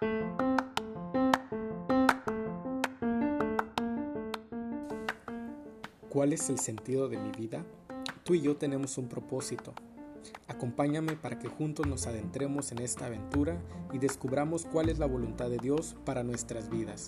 ¿Cuál es el sentido de mi vida? Tú y yo tenemos un propósito. Acompáñame para que juntos nos adentremos en esta aventura y descubramos cuál es la voluntad de Dios para nuestras vidas.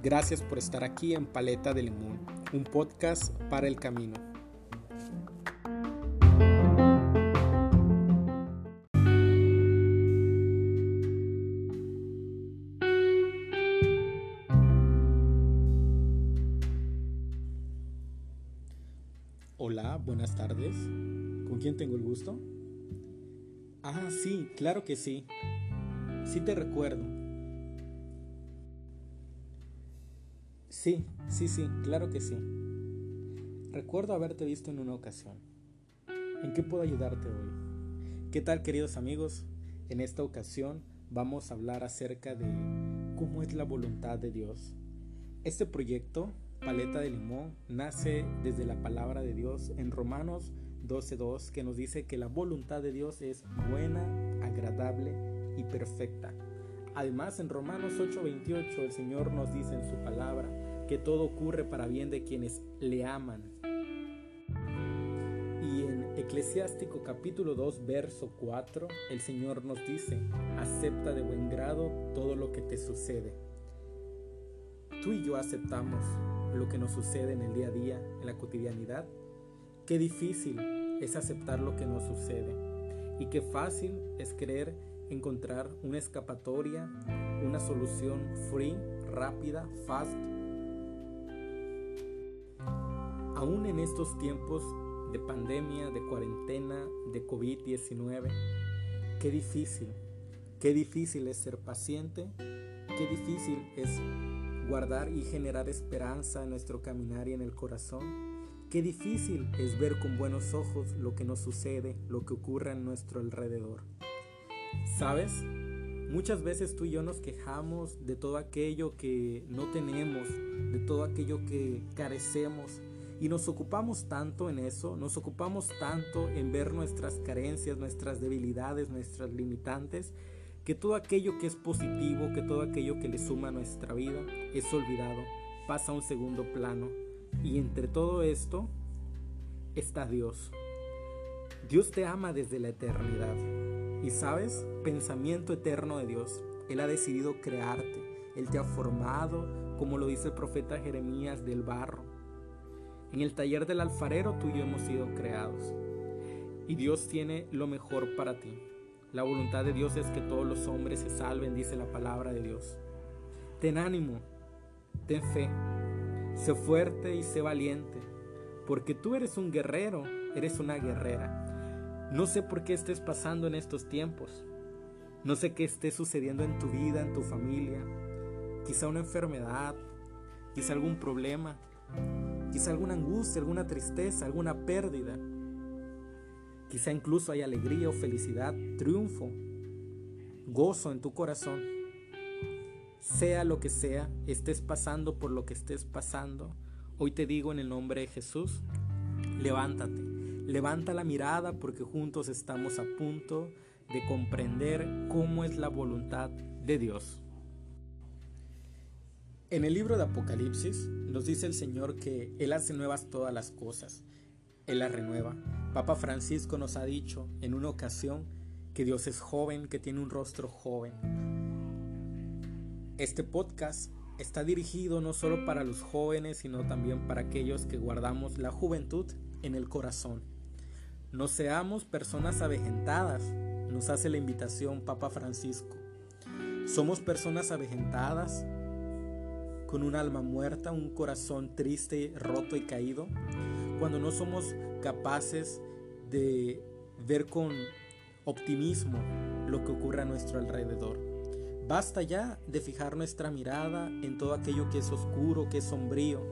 Gracias por estar aquí en Paleta de Limón, un podcast para el camino. Ah, sí, claro que sí. Sí te recuerdo. Sí, sí, sí, claro que sí. Recuerdo haberte visto en una ocasión. ¿En qué puedo ayudarte hoy? ¿Qué tal queridos amigos? En esta ocasión vamos a hablar acerca de cómo es la voluntad de Dios. Este proyecto paleta de limón nace desde la palabra de Dios en Romanos 12.2 que nos dice que la voluntad de Dios es buena, agradable y perfecta. Además en Romanos 8.28 el Señor nos dice en su palabra que todo ocurre para bien de quienes le aman. Y en Eclesiástico capítulo 2 verso 4 el Señor nos dice, acepta de buen grado todo lo que te sucede. Tú y yo aceptamos lo que nos sucede en el día a día, en la cotidianidad. Qué difícil es aceptar lo que nos sucede y qué fácil es querer encontrar una escapatoria, una solución free, rápida, fast. Aún en estos tiempos de pandemia, de cuarentena, de COVID-19, qué difícil, qué difícil es ser paciente, qué difícil es guardar y generar esperanza en nuestro caminar y en el corazón. Qué difícil es ver con buenos ojos lo que nos sucede, lo que ocurre en nuestro alrededor. ¿Sabes? Muchas veces tú y yo nos quejamos de todo aquello que no tenemos, de todo aquello que carecemos. Y nos ocupamos tanto en eso, nos ocupamos tanto en ver nuestras carencias, nuestras debilidades, nuestras limitantes, que todo aquello que es positivo, que todo aquello que le suma a nuestra vida es olvidado, pasa a un segundo plano. Y entre todo esto está Dios. Dios te ama desde la eternidad. Y sabes, pensamiento eterno de Dios. Él ha decidido crearte. Él te ha formado, como lo dice el profeta Jeremías, del barro. En el taller del alfarero tú y yo hemos sido creados. Y Dios tiene lo mejor para ti. La voluntad de Dios es que todos los hombres se salven, dice la palabra de Dios. Ten ánimo, ten fe, sé fuerte y sé valiente, porque tú eres un guerrero, eres una guerrera. No sé por qué estés pasando en estos tiempos, no sé qué esté sucediendo en tu vida, en tu familia, quizá una enfermedad, quizá algún problema, quizá alguna angustia, alguna tristeza, alguna pérdida. Quizá incluso hay alegría o felicidad, triunfo, gozo en tu corazón. Sea lo que sea, estés pasando por lo que estés pasando, hoy te digo en el nombre de Jesús, levántate, levanta la mirada porque juntos estamos a punto de comprender cómo es la voluntad de Dios. En el libro de Apocalipsis nos dice el Señor que Él hace nuevas todas las cosas él la renueva. Papa Francisco nos ha dicho en una ocasión que Dios es joven, que tiene un rostro joven. Este podcast está dirigido no solo para los jóvenes, sino también para aquellos que guardamos la juventud en el corazón. No seamos personas avejentadas, nos hace la invitación Papa Francisco. Somos personas avejentadas, con un alma muerta, un corazón triste, roto y caído cuando no somos capaces de ver con optimismo lo que ocurre a nuestro alrededor. Basta ya de fijar nuestra mirada en todo aquello que es oscuro, que es sombrío.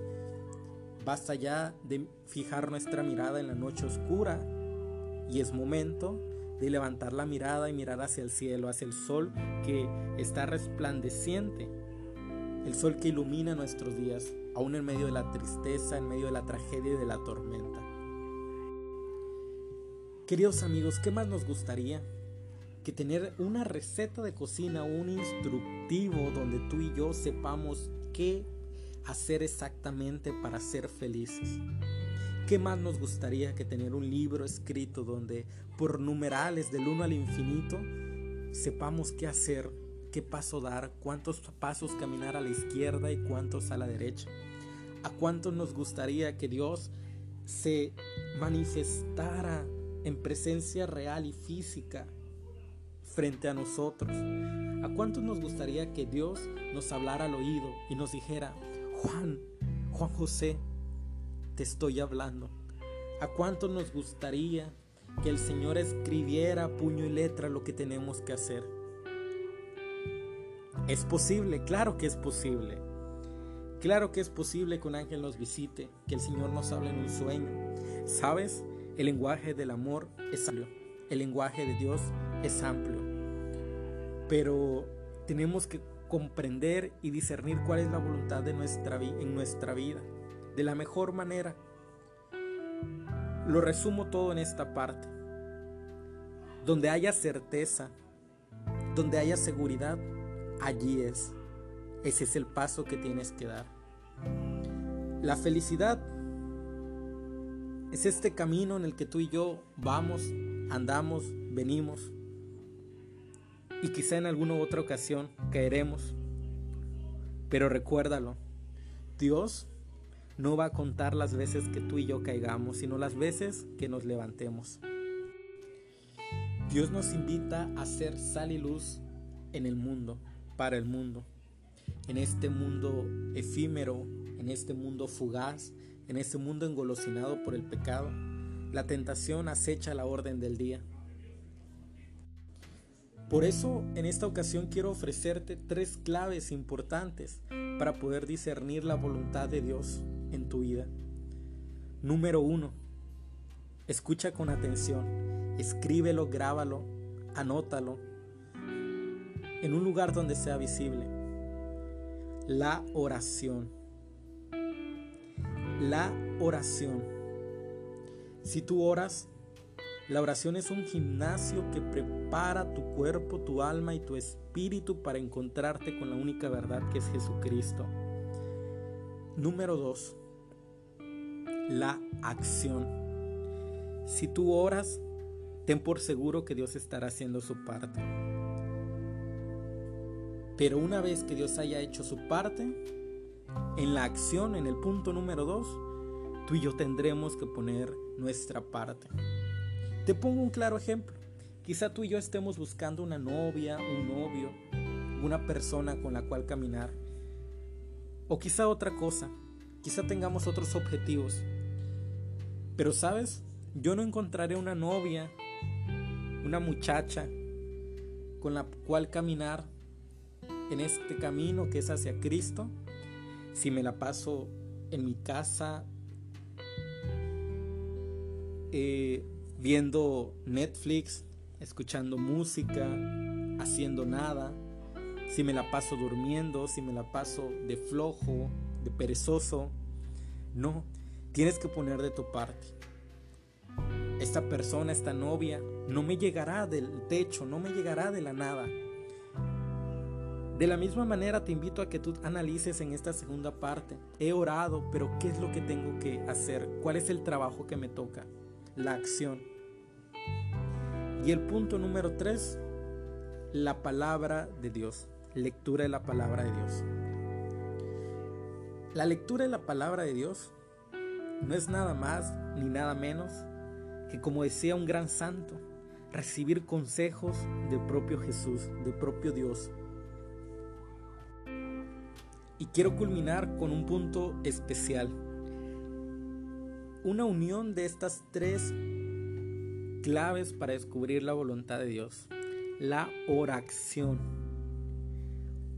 Basta ya de fijar nuestra mirada en la noche oscura y es momento de levantar la mirada y mirar hacia el cielo, hacia el sol que está resplandeciente, el sol que ilumina nuestros días aún en medio de la tristeza, en medio de la tragedia y de la tormenta. Queridos amigos, ¿qué más nos gustaría? Que tener una receta de cocina, un instructivo donde tú y yo sepamos qué hacer exactamente para ser felices. ¿Qué más nos gustaría que tener un libro escrito donde por numerales del 1 al infinito sepamos qué hacer, qué paso dar, cuántos pasos caminar a la izquierda y cuántos a la derecha? ¿A cuántos nos gustaría que Dios se manifestara en presencia real y física frente a nosotros? ¿A cuántos nos gustaría que Dios nos hablara al oído y nos dijera, Juan, Juan José, te estoy hablando? ¿A cuántos nos gustaría que el Señor escribiera puño y letra lo que tenemos que hacer? Es posible, claro que es posible. Claro que es posible que un ángel nos visite, que el Señor nos hable en un sueño. ¿Sabes? El lenguaje del amor es amplio. El lenguaje de Dios es amplio. Pero tenemos que comprender y discernir cuál es la voluntad de nuestra en nuestra vida de la mejor manera. Lo resumo todo en esta parte. Donde haya certeza, donde haya seguridad, allí es. Ese es el paso que tienes que dar. La felicidad es este camino en el que tú y yo vamos, andamos, venimos. Y quizá en alguna otra ocasión caeremos. Pero recuérdalo, Dios no va a contar las veces que tú y yo caigamos, sino las veces que nos levantemos. Dios nos invita a ser sal y luz en el mundo, para el mundo, en este mundo efímero, en este mundo fugaz, en este mundo engolosinado por el pecado. La tentación acecha la orden del día. Por eso en esta ocasión quiero ofrecerte tres claves importantes para poder discernir la voluntad de Dios en tu vida. Número uno, escucha con atención, escríbelo, grábalo, anótalo en un lugar donde sea visible. La oración. La oración. Si tú oras, la oración es un gimnasio que prepara tu cuerpo, tu alma y tu espíritu para encontrarte con la única verdad que es Jesucristo. Número 2. La acción. Si tú oras, ten por seguro que Dios estará haciendo su parte. Pero una vez que Dios haya hecho su parte, en la acción, en el punto número 2, tú y yo tendremos que poner nuestra parte. Te pongo un claro ejemplo. Quizá tú y yo estemos buscando una novia, un novio, una persona con la cual caminar. O quizá otra cosa. Quizá tengamos otros objetivos. Pero sabes, yo no encontraré una novia, una muchacha con la cual caminar en este camino que es hacia Cristo si me la paso en mi casa eh, viendo Netflix, escuchando música, haciendo nada, si me la paso durmiendo, si me la paso de flojo, de perezoso. No, tienes que poner de tu parte. Esta persona, esta novia, no me llegará del techo, no me llegará de la nada. De la misma manera te invito a que tú analices en esta segunda parte. He orado, pero ¿qué es lo que tengo que hacer? ¿Cuál es el trabajo que me toca? la acción. Y el punto número tres, la palabra de Dios, lectura de la palabra de Dios. La lectura de la palabra de Dios no es nada más ni nada menos que, como decía un gran santo, recibir consejos del propio Jesús, del propio Dios. Y quiero culminar con un punto especial una unión de estas tres claves para descubrir la voluntad de Dios. La oración.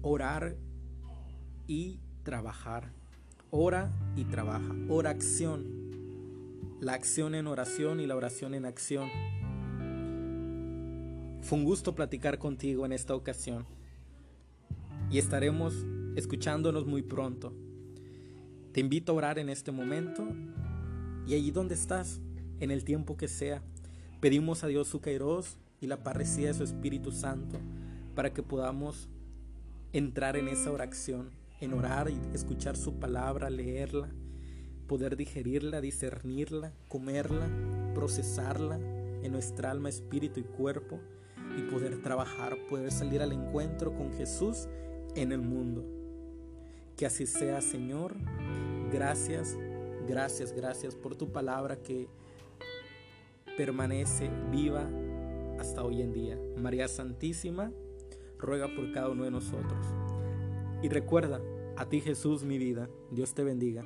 Orar y trabajar. Ora y trabaja. Oración. La acción en oración y la oración en acción. Fue un gusto platicar contigo en esta ocasión. Y estaremos escuchándonos muy pronto. Te invito a orar en este momento y allí donde estás, en el tiempo que sea, pedimos a Dios su kairos y la parresía de su Espíritu Santo para que podamos entrar en esa oración, en orar y escuchar su palabra, leerla, poder digerirla, discernirla, comerla, procesarla en nuestra alma, espíritu y cuerpo y poder trabajar, poder salir al encuentro con Jesús en el mundo. Que así sea, Señor. Gracias, gracias, gracias por tu palabra que permanece viva hasta hoy en día. María Santísima, ruega por cada uno de nosotros. Y recuerda, a ti Jesús mi vida, Dios te bendiga.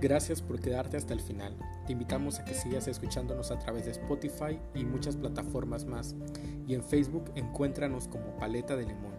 Gracias por quedarte hasta el final. Te invitamos a que sigas escuchándonos a través de Spotify y muchas plataformas más. Y en Facebook encuéntranos como Paleta de Limón.